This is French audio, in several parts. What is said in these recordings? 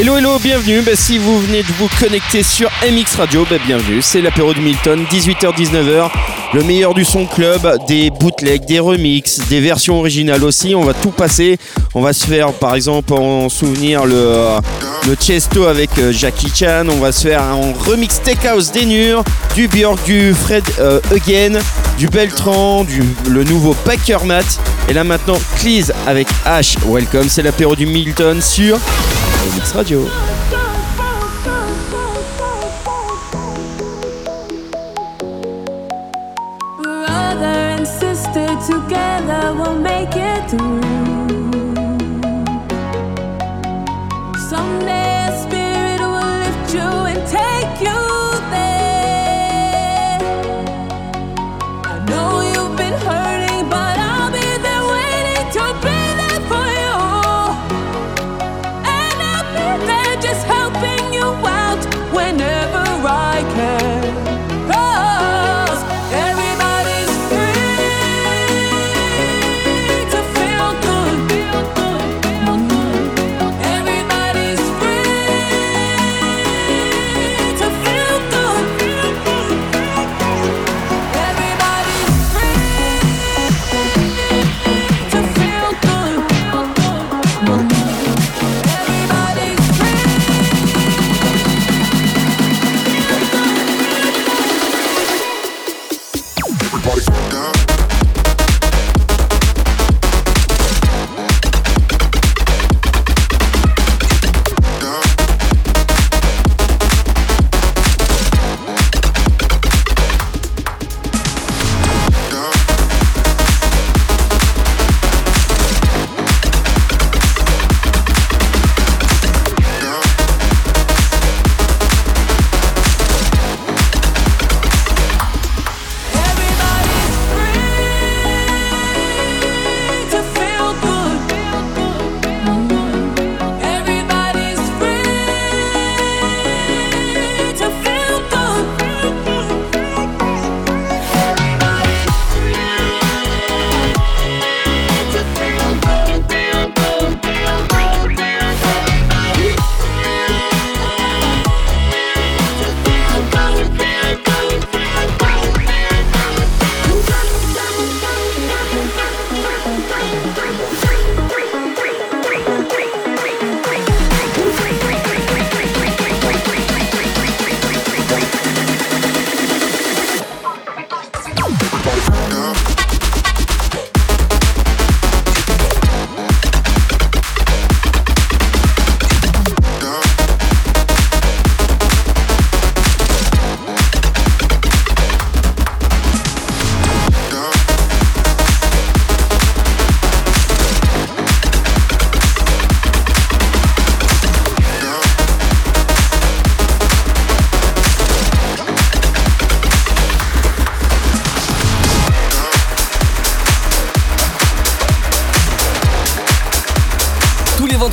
Hello hello, bienvenue. Bah, si vous venez de vous connecter sur MX Radio, bah, bienvenue. C'est l'apéro du Milton, 18h-19h. Le meilleur du son club, des bootlegs, des remixes, des versions originales aussi. On va tout passer. On va se faire par exemple en souvenir le, le Chesto avec euh, Jackie Chan. On va se faire un remix Steakhouse d'Enur, du Björk, du Fred euh, du Beltran, du, le nouveau Packer Matt. Et là maintenant, Cleese avec H. Welcome, c'est l'apéro du Milton sur MX Radio.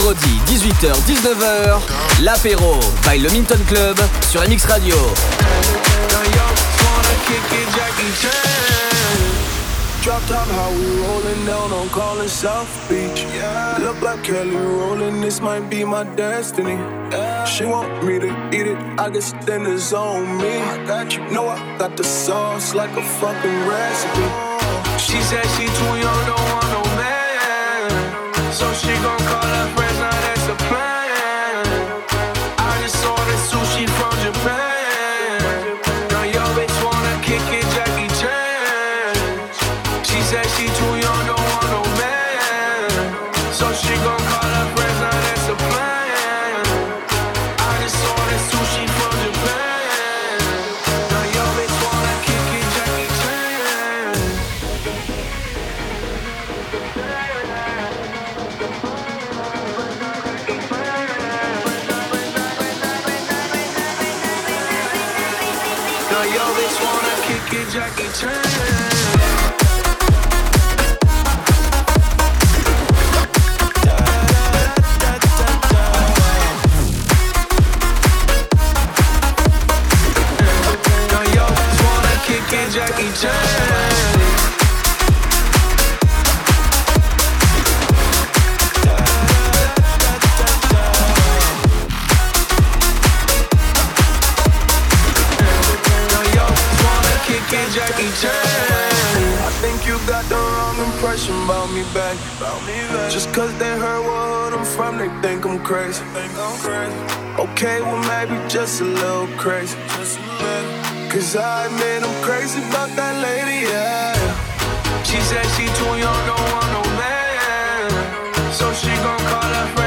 Vendredis, 18h-19h, l'apéro by le Minton Club sur MX Radio. Drop top, how we rolling down on calling South Beach. Look like Kelly rolling, this might be my destiny. She want me to eat it, I guess then it's on me. I got you, know I got the sauce like a fucking recipe. She said she too young, don't want no man. So she gon' call her friends, you got the wrong impression about me back. Just cause they heard what I'm from, they think I'm crazy. Okay, well, maybe just a little crazy. Cause I admit I'm crazy about that lady, yeah. She said she too young, don't want no man. So she gon' call her friend.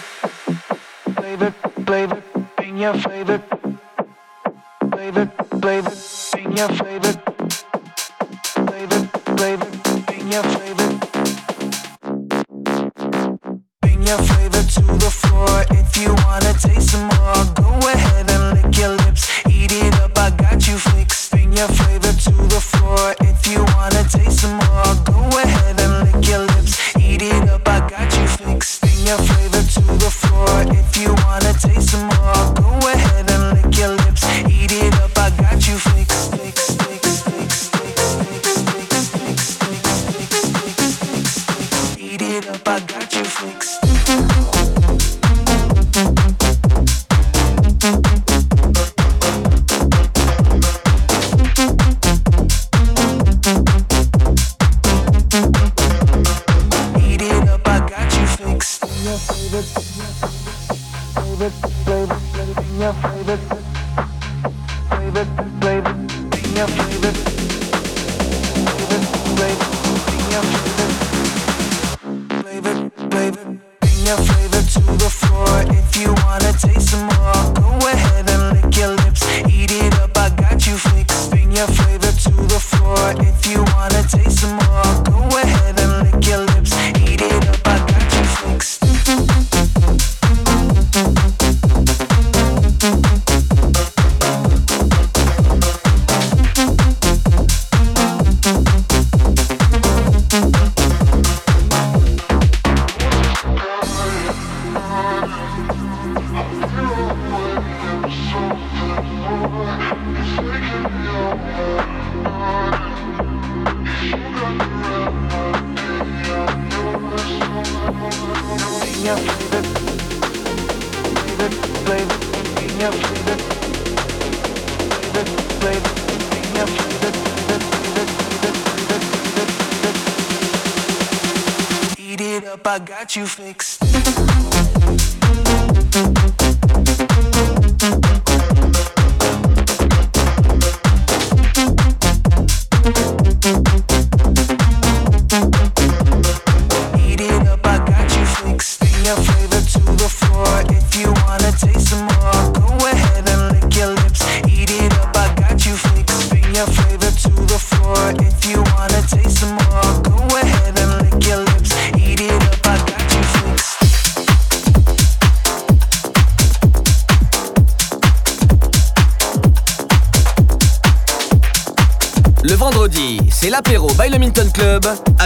to the floor. If you wanna taste some more, go ahead.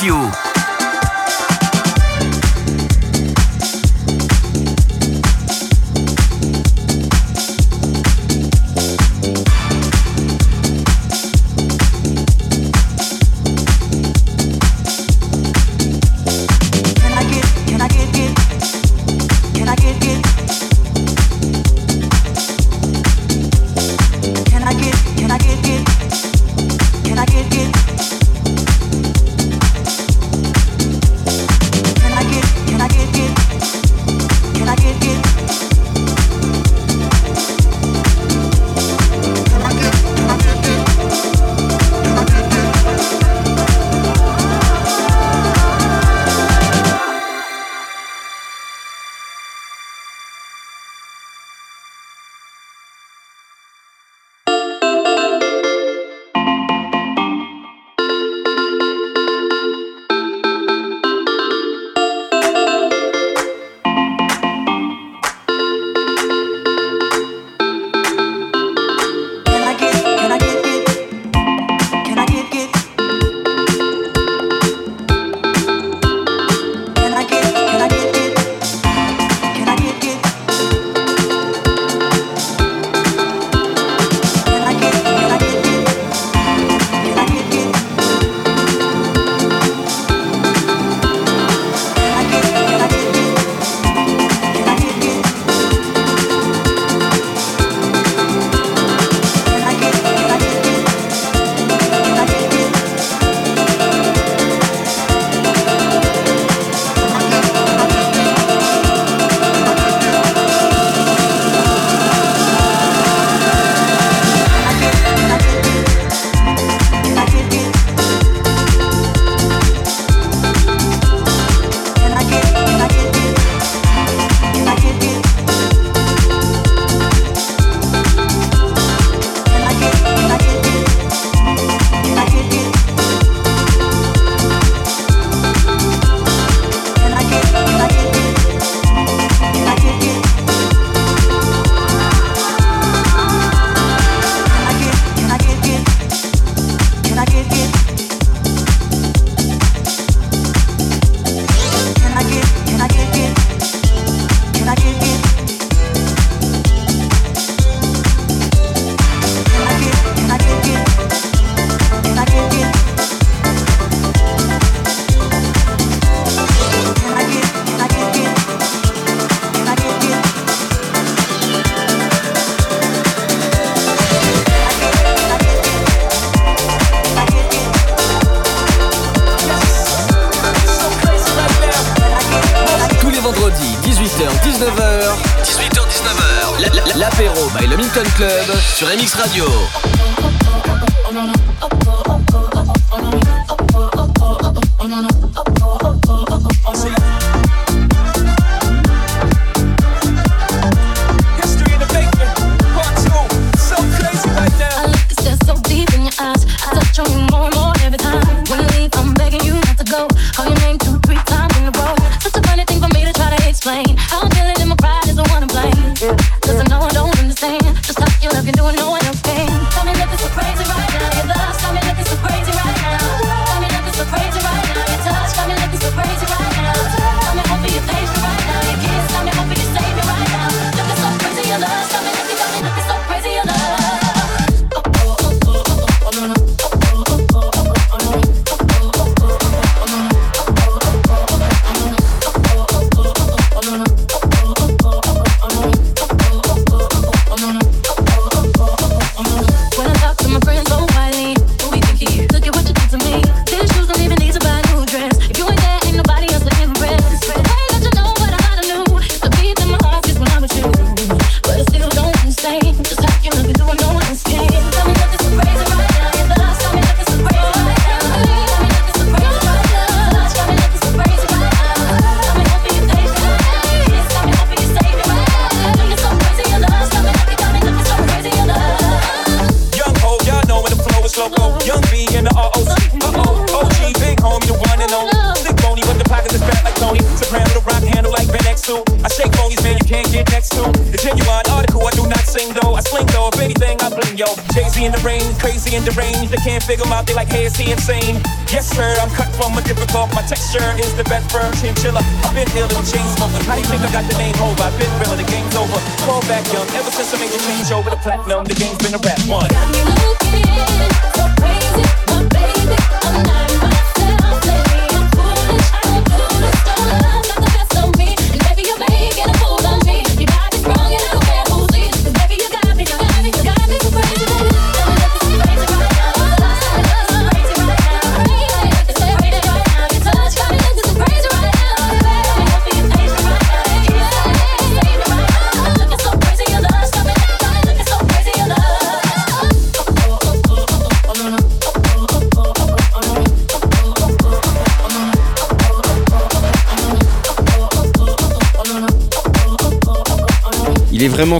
Avec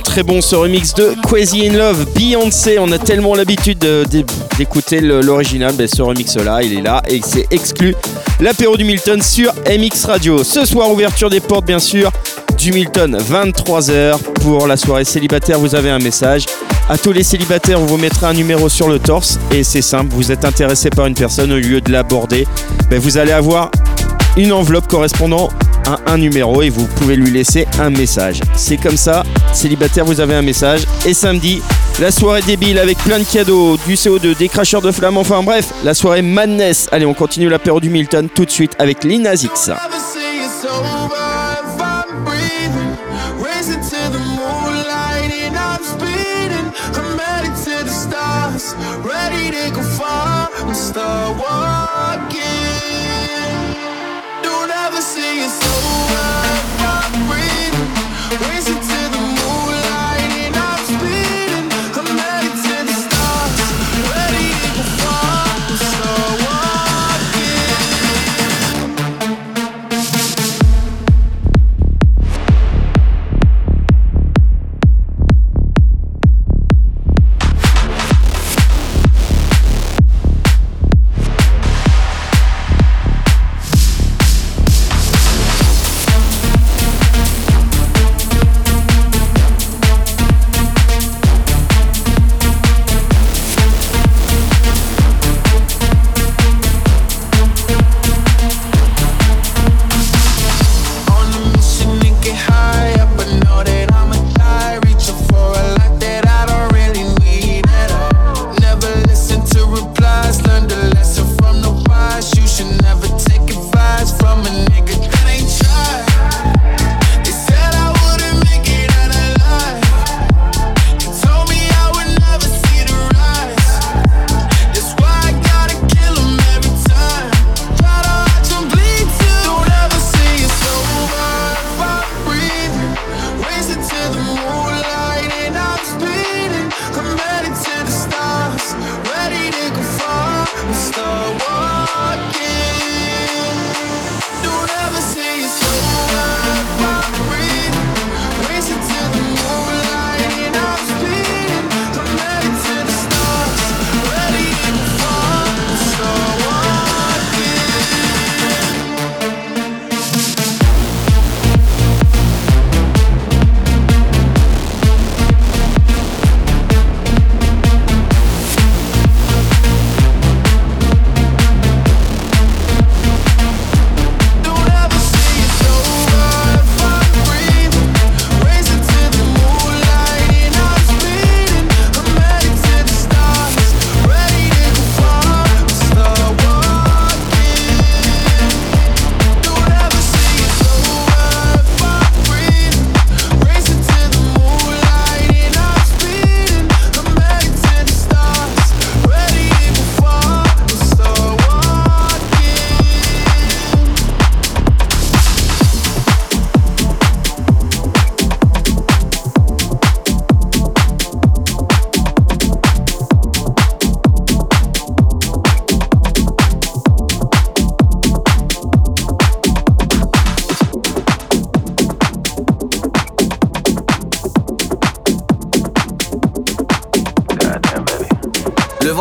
très bon ce remix de Crazy in Love, Beyoncé. On a tellement l'habitude d'écouter l'original, ben, ce remix là, il est là et c'est exclu. L'apéro du Milton sur MX Radio. Ce soir, ouverture des portes, bien sûr, du Milton, 23h pour la soirée célibataire. Vous avez un message. À tous les célibataires, on vous mettra un numéro sur le torse et c'est simple. Vous êtes intéressé par une personne, au lieu de l'aborder, ben, vous allez avoir une enveloppe correspondant un numéro et vous pouvez lui laisser un message. C'est comme ça, célibataire, vous avez un message. Et samedi, la soirée débile avec plein de cadeaux, du CO2, des cracheurs de flammes, enfin bref, la soirée madness. Allez, on continue l'apéro du Milton tout de suite avec Linazix.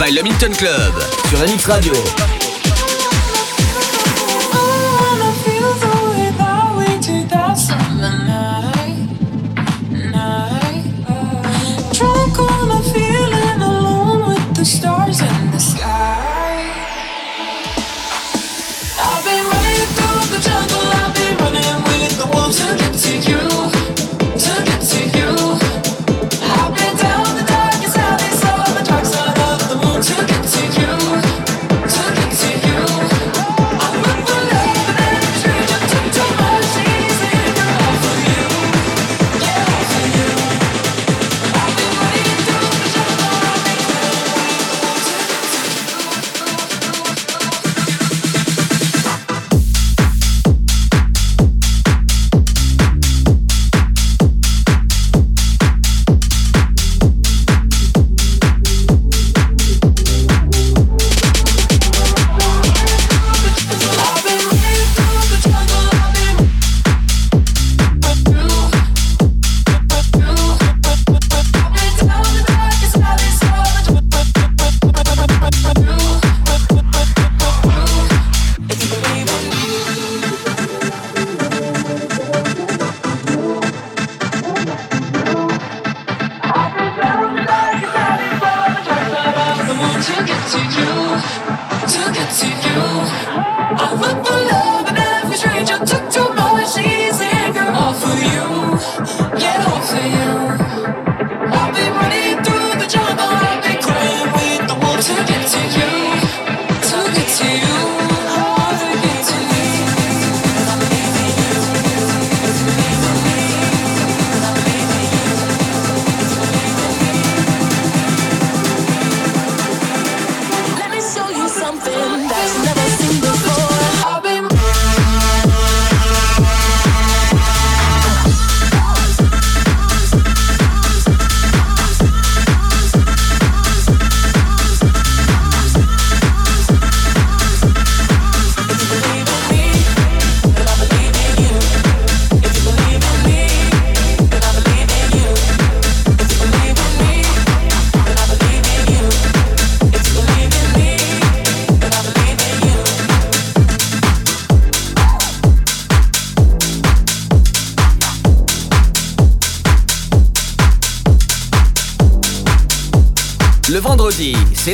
By le Milton Club sur MX Radio.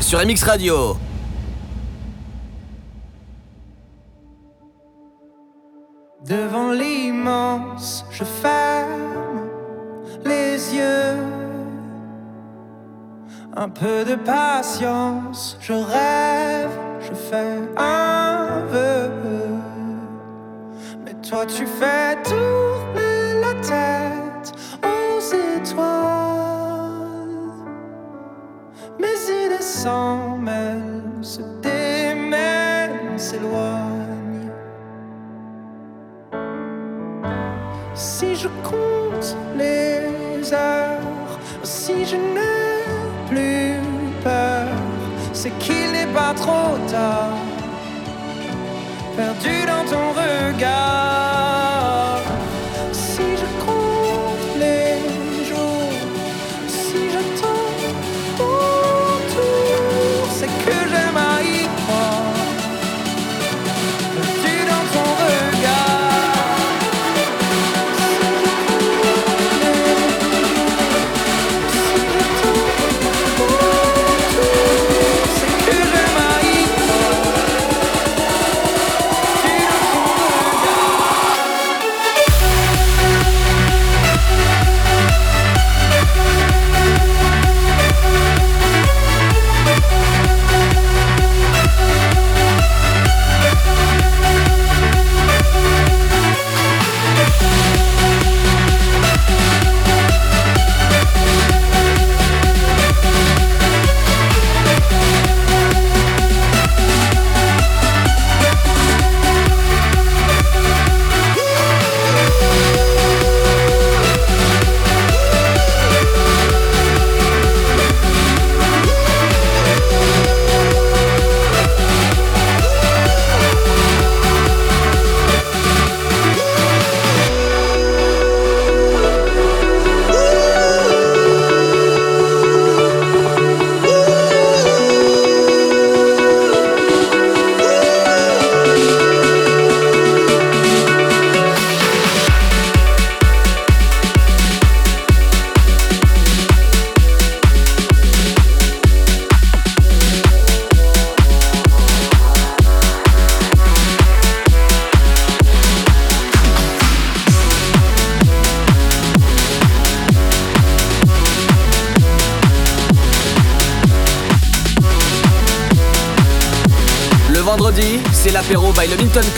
Sur MX Radio. Devant l'immense, je ferme les yeux. Un peu de patience, je rêve, je fais un vœu. Mais toi, tu fais tourner la tête s'en mêle, se démène, s'éloigne. si je compte les heures, si je n'ai plus peur, c'est qu'il n'est pas trop tard. Perdu dans ton regard,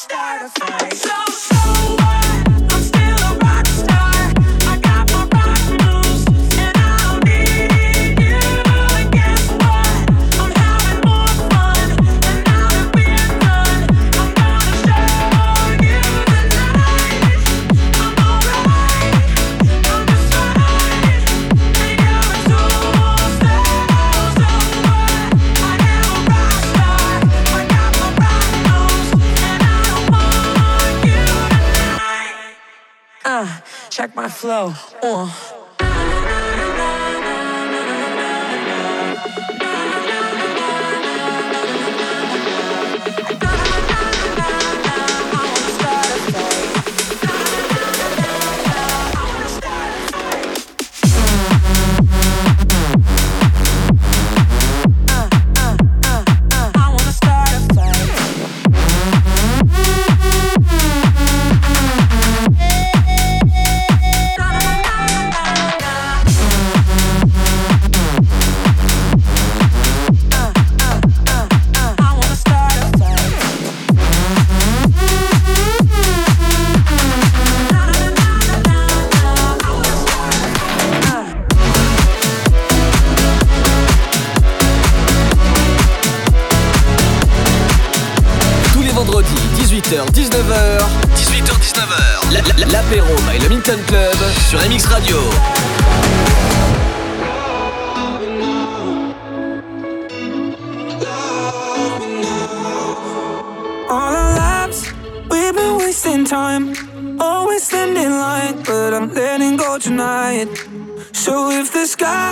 Start a fight. So slow. Uh. Oh.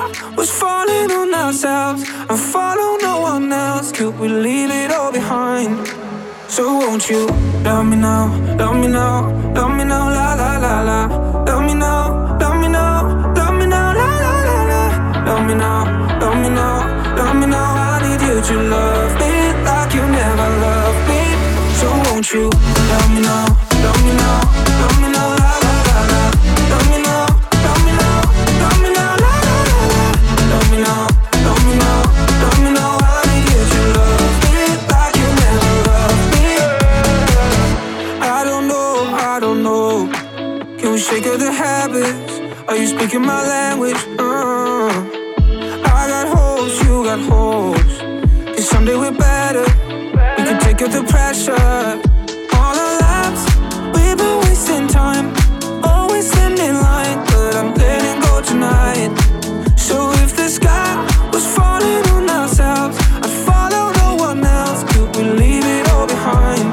I was falling on ourselves and follow no one else. Could we leave it all behind? So won't you love me now, love me now, love me now, la la la la. Love me now, love me now, love me now, la la la la. Love me now, love me now, love me now. I need you to love me like you never loved me. So won't you love me now, love me now, love me now. you speaking my language? Uh, I got holes, you got holes. Cause someday we're better. We can take out the pressure. All our lives, we've been wasting time. Always standing in line, but I'm letting go tonight. So if the sky was falling on ourselves, I'd follow no one else. Could we leave it all behind?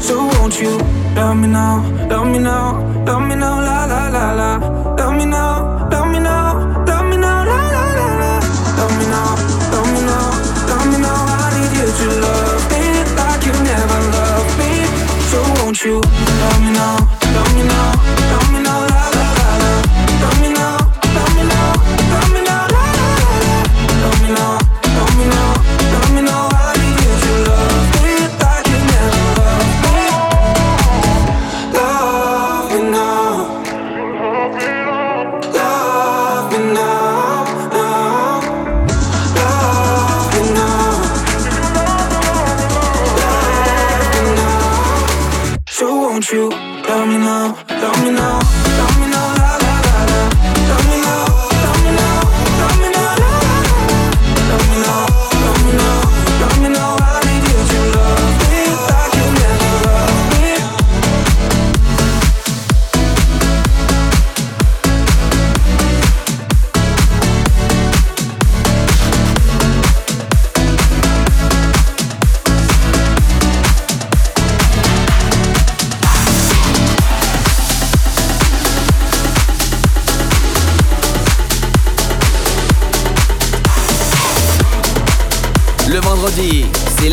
So won't you love me now, love me now, love me now? you, love me now Won't you love me now, love me now, love me now, la la la la, love me now.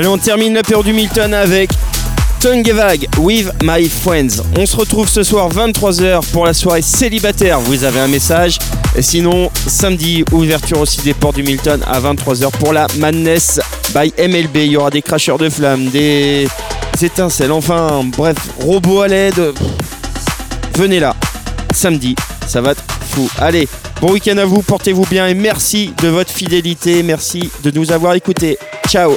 Allez, on termine la période du Milton avec Tungevag with my friends. On se retrouve ce soir 23h pour la soirée célibataire. Vous avez un message. Et sinon, samedi, ouverture aussi des portes du Milton à 23h pour la Madness by MLB. Il y aura des cracheurs de flammes, des étincelles, enfin, bref, robots à l'aide. Venez là, samedi, ça va être fou. Allez, bon week-end à vous, portez-vous bien et merci de votre fidélité, merci de nous avoir écoutés. Ciao